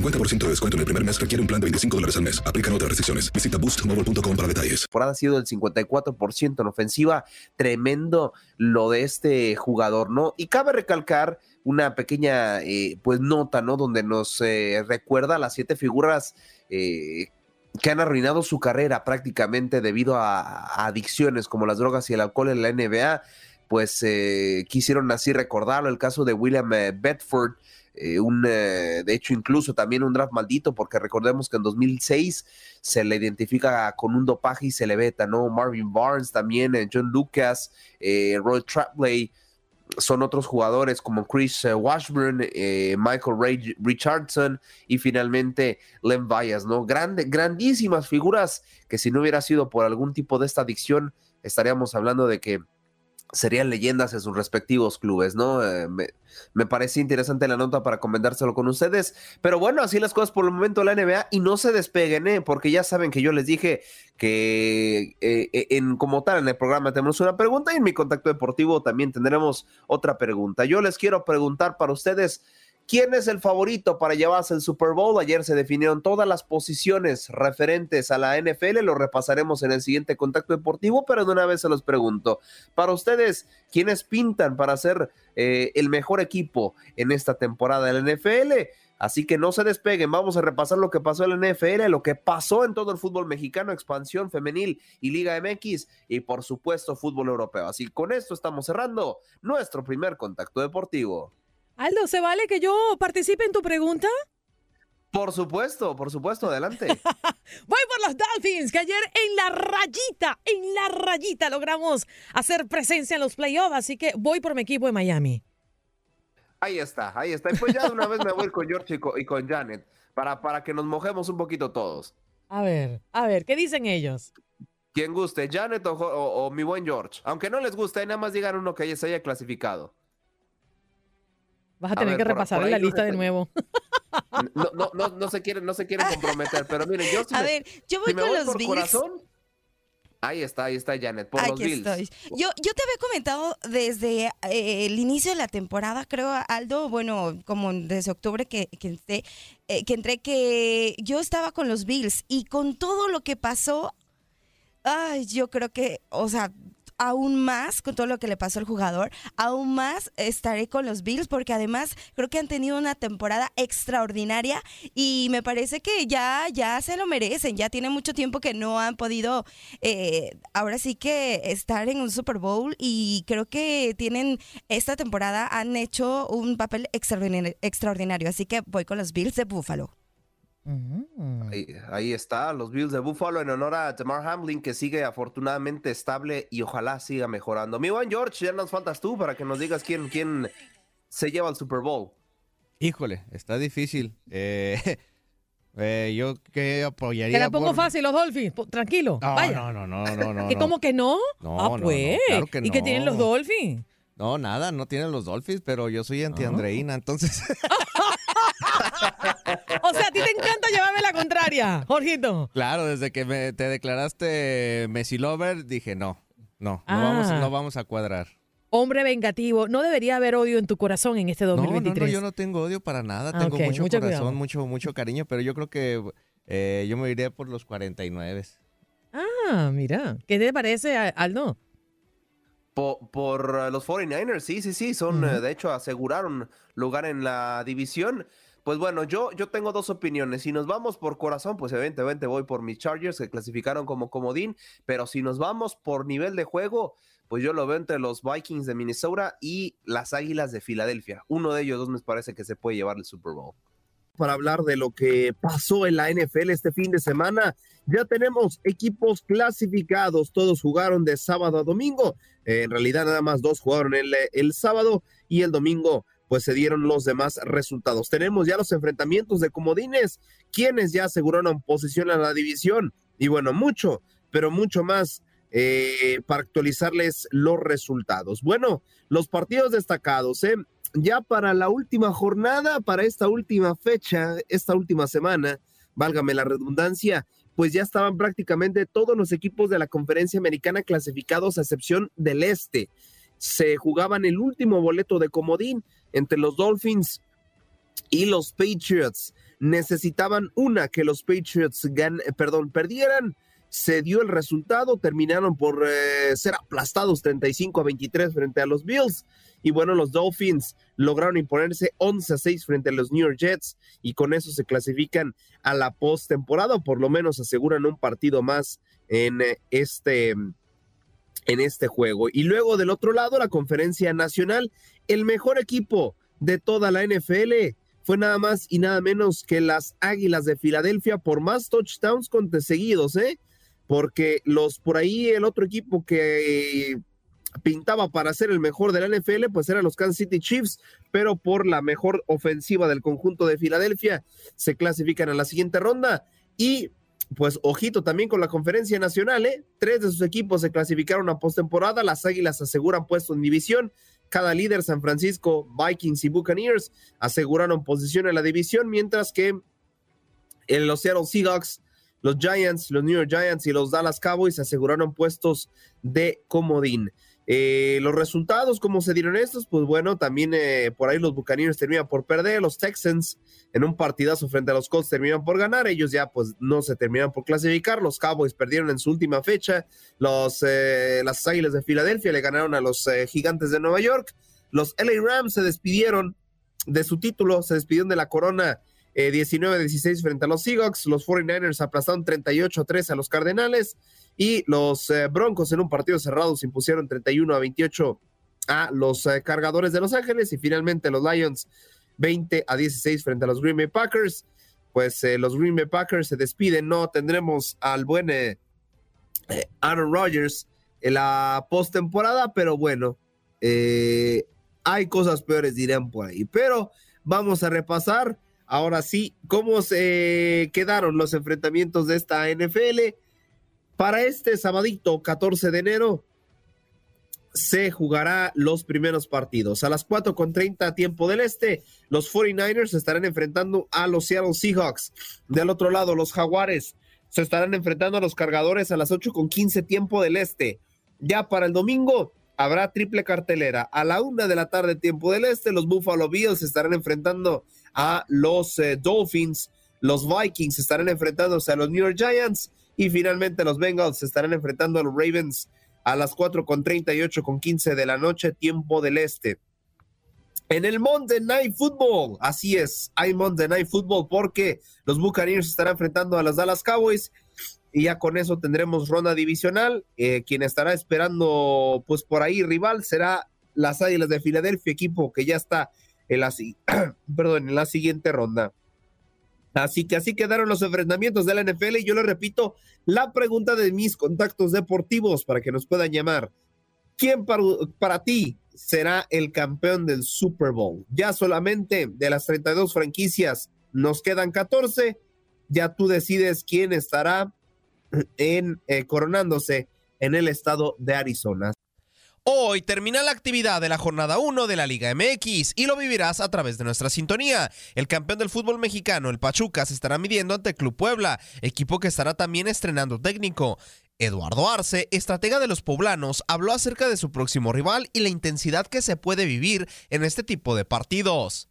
50% de descuento en el primer mes requiere un plan de 25 dólares al mes. Aplican otras restricciones. Visita boostmobile.com para detalles. Por ha sido el 54% en ofensiva. Tremendo lo de este jugador, ¿no? Y cabe recalcar una pequeña, eh, pues, nota, ¿no? Donde nos eh, recuerda las siete figuras eh, que han arruinado su carrera prácticamente debido a, a, adicciones como las drogas y el alcohol en la NBA. Pues quisieron así recordarlo. El caso de William Bedford eh, un, eh, de hecho, incluso también un draft maldito, porque recordemos que en 2006 se le identifica con un dopaje y se le veta, ¿no? Marvin Barnes también, eh, John Lucas, Roy Trapley, son otros jugadores como Chris Washburn, Michael Ray Richardson y finalmente Len Vallas, ¿no? Grande, grandísimas figuras que si no hubiera sido por algún tipo de esta adicción, estaríamos hablando de que serían leyendas en sus respectivos clubes, ¿no? Eh, me, parece interesante la nota para comentárselo con ustedes. Pero bueno, así las cosas por el momento la NBA y no se despeguen, ¿eh? Porque ya saben que yo les dije que eh, en como tal en el programa tenemos una pregunta y en mi contacto deportivo también tendremos otra pregunta. Yo les quiero preguntar para ustedes. ¿Quién es el favorito para llevarse el Super Bowl? Ayer se definieron todas las posiciones referentes a la NFL, lo repasaremos en el siguiente contacto deportivo, pero de una vez se los pregunto. Para ustedes, ¿quiénes pintan para ser eh, el mejor equipo en esta temporada de la NFL? Así que no se despeguen, vamos a repasar lo que pasó en la NFL, lo que pasó en todo el fútbol mexicano, expansión femenil y Liga MX y por supuesto fútbol europeo. Así que con esto estamos cerrando nuestro primer contacto deportivo. Aldo, ¿se vale que yo participe en tu pregunta? Por supuesto, por supuesto, adelante. Voy por los Dolphins, que ayer en la rayita, en la rayita logramos hacer presencia en los playoffs, así que voy por mi equipo de Miami. Ahí está, ahí está. Y pues ya de una vez me voy con George y con, Janet, para, para que nos mojemos un poquito todos. A ver, a ver, ¿qué dicen ellos? Quien guste, Janet o, mi buen George. Aunque no les guste, nada más digan uno que se haya clasificado. Vas a tener que repasar la lista de nuevo. No, no, no, no, se quieren, no se quieren comprometer, pero miren, yo A ver, yo voy con los Bills. ahí está, ahí está Janet, por los Bills. Yo, yo te había comentado desde eh, el inicio de la temporada, creo, Aldo, bueno, como desde octubre que, que, entré, eh, que entré, que yo estaba con los Bills y con todo lo que pasó, ay, yo creo que, o sea, aún más con todo lo que le pasó al jugador, aún más estaré con los Bills porque además creo que han tenido una temporada extraordinaria y me parece que ya, ya se lo merecen, ya tiene mucho tiempo que no han podido eh, ahora sí que estar en un Super Bowl y creo que tienen esta temporada han hecho un papel extraordinario, extraordinario así que voy con los Bills de Buffalo. Ahí, está, los Bills de Buffalo en honor a Tamar Hamlin, que sigue afortunadamente estable y ojalá siga mejorando. Mi buen George, ya nos faltas tú para que nos digas quién, quién se lleva el Super Bowl. Híjole, está difícil. Eh, Eh, yo que apoyaría. Te la pongo por- fácil, los Dolphins. Tranquilo. No, vaya. no, no, no, no, no. ¿Que no. cómo que no? No, ah, no, no, pues. claro que ¿Y qué tienen los no. Dolphins? No, nada, no tienen los Dolphins, pero yo soy anti-Andreina, entonces. O sea, a ti te encanta llevarme la contraria, Jorgito. claro, desde que me- te declaraste Messi Lover, dije no, no, no, vamos, Ah. no vamos a cuadrar. Hombre vengativo. No debería haber odio en tu corazón en este No, no, 2023. no, yo no tengo odio para nada, Ah, tengo ok, mucho mucho corazón, cuidado. mucho, mucho cariño, pero yo creo que eh, yo me iría por los 49. Ah, mira. ¿Qué te parece, A- Aldo? Po- Por, eh, los 49ers, sí, sí, sí, son, eh, de hecho, aseguraron lugar en la división. Pues bueno, yo, yo tengo dos opiniones. Si nos vamos por corazón, pues evidentemente voy por mis Chargers, que clasificaron como comodín, pero si nos vamos por nivel de juego, pues yo lo veo entre los Vikings de Minnesota y las Águilas de Filadelfia. Uno de ellos dos me parece que se puede llevar el Super Bowl. Para hablar de lo que pasó en la NFL este fin de semana, ya tenemos equipos clasificados, todos jugaron de sábado a domingo. Eh, en realidad nada más dos jugaron el, el sábado y el domingo pues se dieron los demás resultados. Tenemos ya los enfrentamientos de comodines, quienes ya aseguraron posición en la división. Y bueno, mucho, pero mucho más eh, para actualizarles los resultados. Bueno, los partidos destacados, ¿eh? ya para la última jornada, para esta última fecha, esta última semana, válgame la redundancia, pues ya estaban prácticamente todos los equipos de la conferencia americana clasificados a excepción del este. Se jugaban el último boleto de comodín entre los Dolphins y los Patriots. Necesitaban una que los Patriots gan eh, perdón, perdieran. Se dio el resultado, terminaron por eh, ser aplastados 35 a 23 frente a los Bills. Y bueno, los Dolphins lograron imponerse 11 a 6 frente a los New York Jets y con eso se clasifican a la postemporada, o por lo menos aseguran un partido más en eh, este en este juego. Y luego del otro lado, la conferencia nacional, el mejor equipo de toda la NFL fue nada más y nada menos que las Águilas de Filadelfia por más touchdowns conseguidos, ¿eh? Porque los por ahí el otro equipo que pintaba para ser el mejor de la NFL, pues eran los Kansas City Chiefs, pero por la mejor ofensiva del conjunto de Filadelfia se clasifican a la siguiente ronda y pues ojito también con la conferencia nacional, ¿eh? Tres de sus equipos se clasificaron a postemporada, las Águilas aseguran puesto en división, cada líder San Francisco, Vikings y Buccaneers aseguraron posición en la división, mientras que los Seattle Seahawks, los Giants, los New York Giants y los Dallas Cowboys aseguraron puestos de comodín. Eh, los resultados, ¿cómo se dieron estos? Pues bueno, también eh, por ahí los Buccaneers terminan por perder, los Texans en un partidazo frente a los Colts terminan por ganar, ellos ya pues no se terminan por clasificar, los Cowboys perdieron en su última fecha, los, eh, las Águilas de Filadelfia le ganaron a los eh, Gigantes de Nueva York, los LA Rams se despidieron de su título, se despidieron de la corona eh, 19-16 frente a los Seahawks, los 49ers aplastaron 38-3 a los Cardenales y los eh, Broncos en un partido cerrado se impusieron 31 a 28 a los eh, Cargadores de Los Ángeles y finalmente los Lions 20 a 16 frente a los Green Bay Packers. Pues eh, los Green Bay Packers se despiden, no tendremos al buen eh, Aaron Rodgers en la postemporada, pero bueno, hay cosas peores, dirán por ahí. Pero vamos a repasar ahora sí cómo se quedaron los enfrentamientos de esta NFL. Para este sabadito 14 de enero se jugará los primeros partidos. A las 4 con 30 tiempo del este, los 49ers se estarán enfrentando a los Seattle Seahawks. Del otro lado, los Jaguares se estarán enfrentando a los cargadores a las 8 con 15 tiempo del este. Ya para el domingo habrá triple cartelera. A la una de la tarde tiempo del este, los Buffalo Bills se estarán enfrentando a los eh, Dolphins. Los Vikings estarán enfrentándose a los New York Giants. Y finalmente los Bengals estarán enfrentando a los Ravens a las 4 con 38 con 15 de la noche, tiempo del este. En el Monday Night Football, así es, hay Monday Night Football porque los Buccaneers estarán enfrentando a los Dallas Cowboys y ya con eso tendremos ronda divisional. Eh, quien estará esperando, pues por ahí rival será las Águilas de Filadelfia, equipo que ya está en la, perdón, en la siguiente ronda. Así que así quedaron los enfrentamientos de la NFL y yo le repito la pregunta de mis contactos deportivos para que nos puedan llamar. ¿Quién para, para ti será el campeón del Super Bowl? Ya solamente de las 32 franquicias nos quedan 14 ya tú decides quién estará en eh, coronándose en el estado de Arizona. Hoy termina la actividad de la jornada 1 de la Liga MX y lo vivirás a través de nuestra sintonía. El campeón del fútbol mexicano, el Pachuca, se estará midiendo ante Club Puebla, equipo que estará también estrenando técnico. Eduardo Arce, estratega de los poblanos, habló acerca de su próximo rival y la intensidad que se puede vivir en este tipo de partidos.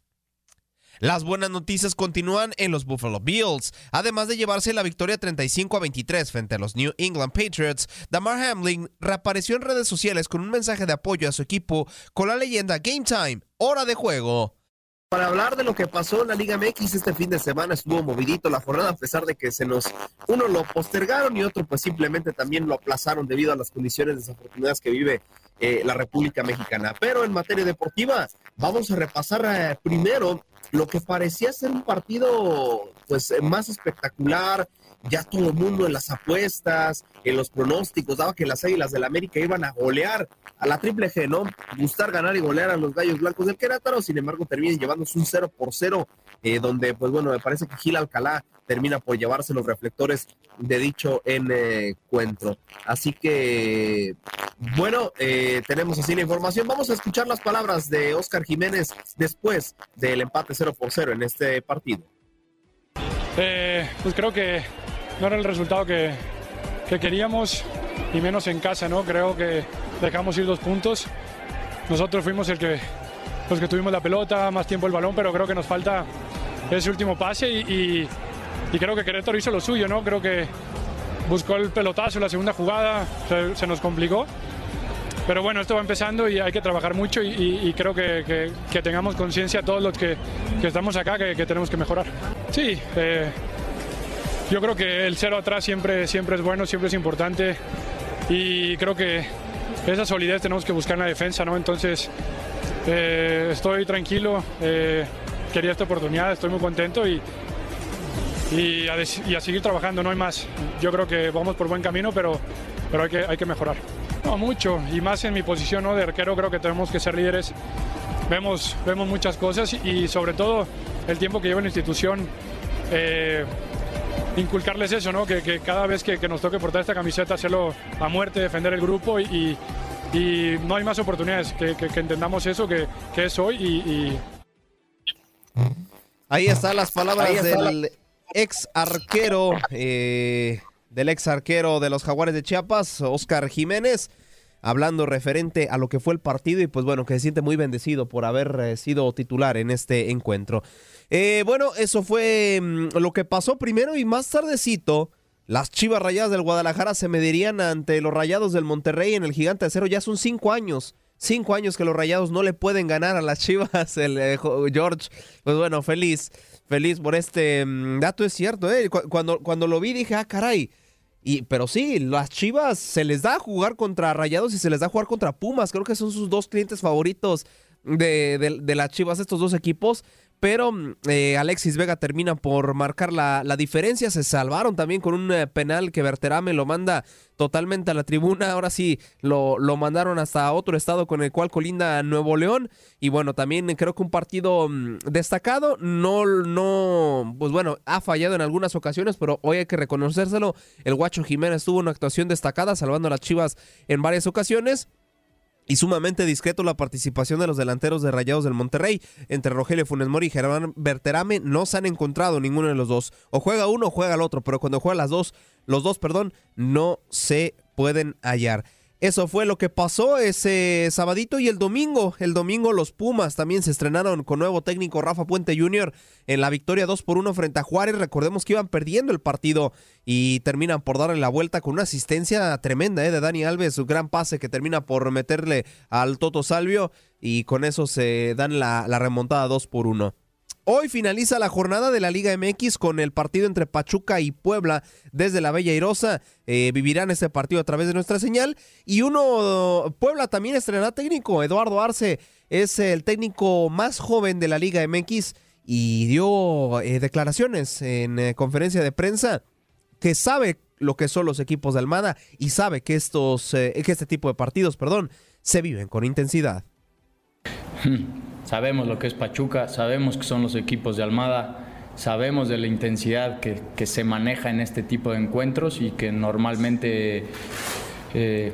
Las buenas noticias continúan en los Buffalo Bills. Además de llevarse la victoria 35 a 23 frente a los New England Patriots, Damar Hamlin reapareció en redes sociales con un mensaje de apoyo a su equipo con la leyenda Game Time, hora de juego. Para hablar de lo que pasó en la Liga MX este fin de semana, estuvo movidito la jornada, a pesar de que se nos, uno lo postergaron y otro pues simplemente también lo aplazaron debido a las condiciones desafortunadas que vive eh, la República Mexicana. Pero en materia deportiva, vamos a repasar eh, primero lo que parecía ser un partido pues más espectacular, ya todo el mundo en las apuestas, en los pronósticos, daba que las Águilas del la América iban a golear a la triple G, ¿no? Gustar ganar y golear a los Gallos Blancos del Querétaro, sin embargo terminan llevándose un 0 por 0, eh, donde pues bueno, me parece que Gil Alcalá termina por llevarse los reflectores de dicho encuentro. Así que, bueno, eh, tenemos así la información. Vamos a escuchar las palabras de Oscar Jiménez después del empate 0 por 0 en este partido. Eh, pues creo que no era el resultado que, que, queríamos y menos en casa, ¿no? Creo que dejamos ir dos puntos. Nosotros fuimos el que, los que tuvimos la pelota, más tiempo el balón, pero creo que nos falta ese último pase y y creo que Querétaro hizo lo suyo, ¿no? Creo que buscó el pelotazo la segunda jugada, se, nos complicó. Pero bueno, esto va empezando y hay que trabajar mucho y, creo que, tengamos conciencia todos los que, estamos acá que, tenemos que mejorar. Sí, eh, yo creo que el cero atrás siempre, siempre es bueno, siempre es importante y creo que esa solidez tenemos que buscar en la defensa, ¿no? Entonces, eh, estoy tranquilo, eh, quería esta oportunidad, estoy muy contento y, y a, seguir trabajando, no hay más. Yo creo que vamos por buen camino, pero, pero hay, que, hay que mejorar. No, mucho, y más en mi posición ¿no? de arquero creo que tenemos que ser líderes. Vemos, vemos muchas cosas y sobre todo el tiempo que llevo en la institución, eh, inculcarles eso, ¿no? que, que cada vez que, que, nos toque portar esta camiseta, hacerlo a muerte, defender el grupo y, y no hay más oportunidades, que, que entendamos eso, que, es hoy y, Ahí están las palabras del ex arquero, eh, del ex arquero de los Jaguares de Chiapas, Oscar Jiménez, hablando referente a lo que fue el partido y pues bueno, que se siente muy bendecido por haber eh, sido titular en este encuentro. Eh, bueno, eso fue mm, lo que pasó primero y más tardecito. Las Chivas Rayadas del Guadalajara se medirían ante los Rayados del Monterrey en el Gigante de Cero. Ya son cinco años cinco años que los Rayados no le pueden ganar a las Chivas. El George, pues bueno, feliz feliz por este mm, dato, es cierto, ¿eh? Cuando, cuando lo vi dije, ah, caray. Y, pero sí, las Chivas se les da jugar contra Rayados y se les da jugar contra Pumas. Creo que son sus dos clientes favoritos de, de las Chivas, estos dos equipos pero mm, eh, Alexis Vega termina por marcar la, diferencia. Se salvaron también con un eh, penal que Berterame lo manda totalmente a la tribuna. Ahora sí lo, lo, mandaron hasta otro estado con el cual colinda Nuevo León. Y bueno, también creo que un partido mm, destacado. No, no, pues bueno, ha fallado en algunas ocasiones, pero hoy hay que reconocérselo. El Guacho Jiménez tuvo una actuación destacada, salvando a las Chivas en varias ocasiones y sumamente discreto la participación de los delanteros de Rayados del Monterrey. Entre Rogelio Funes Mori y Germán Berterame no se han encontrado ninguno de los dos. O juega uno o juega el otro, pero cuando juega las dos, los dos, perdón, no se pueden hallar. Eso fue lo que pasó ese sabadito y el domingo. El domingo los Pumas también se estrenaron con nuevo técnico Rafa Puente Jr. en la victoria 2 por 1 frente a Juárez. Recordemos que iban perdiendo el partido y terminan por darle la vuelta con una asistencia tremenda eh, de Dani Alves, su gran pase que termina por meterle al Toto Salvio y con eso se dan la, la remontada 2 por 1. Hoy finaliza la jornada de la Liga MX con el partido entre Pachuca y Puebla desde la Bella Irosa. Eh, vivirán este partido a través de nuestra señal. Y uno, Puebla también estrenará técnico. Eduardo Arce es el técnico más joven de la Liga MX y dio eh, declaraciones en eh, conferencia de prensa que sabe lo que son los equipos de Almada y sabe que estos, que este tipo de partidos, perdón, se viven con intensidad. Hmm. Sabemos lo que es Pachuca, sabemos que son los equipos de Almada, sabemos de la intensidad que, se maneja en este tipo de encuentros y que normalmente, eh,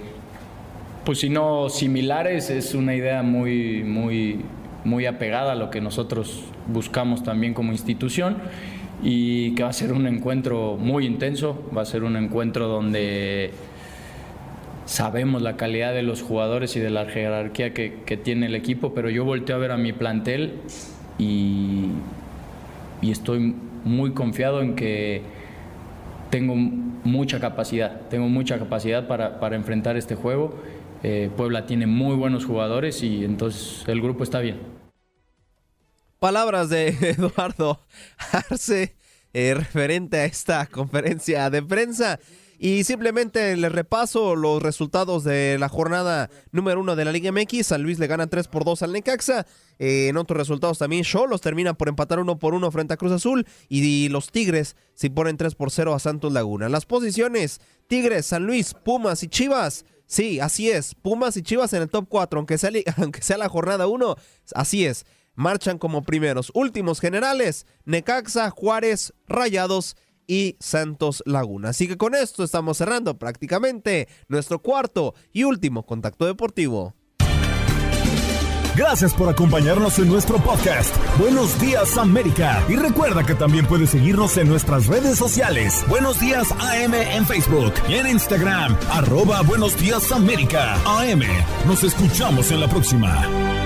pues si no similares, es una idea muy, muy, muy apegada a lo que nosotros buscamos también como institución y que va a ser un encuentro muy intenso, va a ser un encuentro donde sabemos la calidad de los jugadores y de la jerarquía que, tiene el equipo, pero yo volteo a ver a mi plantel y, y estoy muy confiado en que tengo mucha capacidad, tengo mucha capacidad para, para enfrentar este juego. Eh, Puebla tiene muy buenos jugadores y entonces el grupo está bien. Palabras de Eduardo Arce eh, referente a esta conferencia de prensa. Y simplemente les repaso los resultados de la jornada número uno de la Liga MX. San Luis le gana 3 por 2 al Necaxa. Eh, en otros resultados también Cholos termina por empatar 1 por 1 frente a Cruz Azul. Y los Tigres se ponen 3 por 0 a Santos Laguna. Las posiciones, Tigres, San Luis, Pumas y Chivas. Sí, así es. Pumas y Chivas en el top 4, aunque sea, la jornada 1. Así es. Marchan como primeros. Últimos generales, Necaxa, Juárez, Rayados y Santos Laguna. Así que con esto estamos cerrando prácticamente nuestro cuarto y último contacto deportivo. Gracias por acompañarnos en nuestro podcast. Buenos días América. Y recuerda que también puedes seguirnos en nuestras redes sociales. Buenos días AM en Facebook y en Instagram. Arroba Buenos días América. AM. Nos escuchamos en la próxima.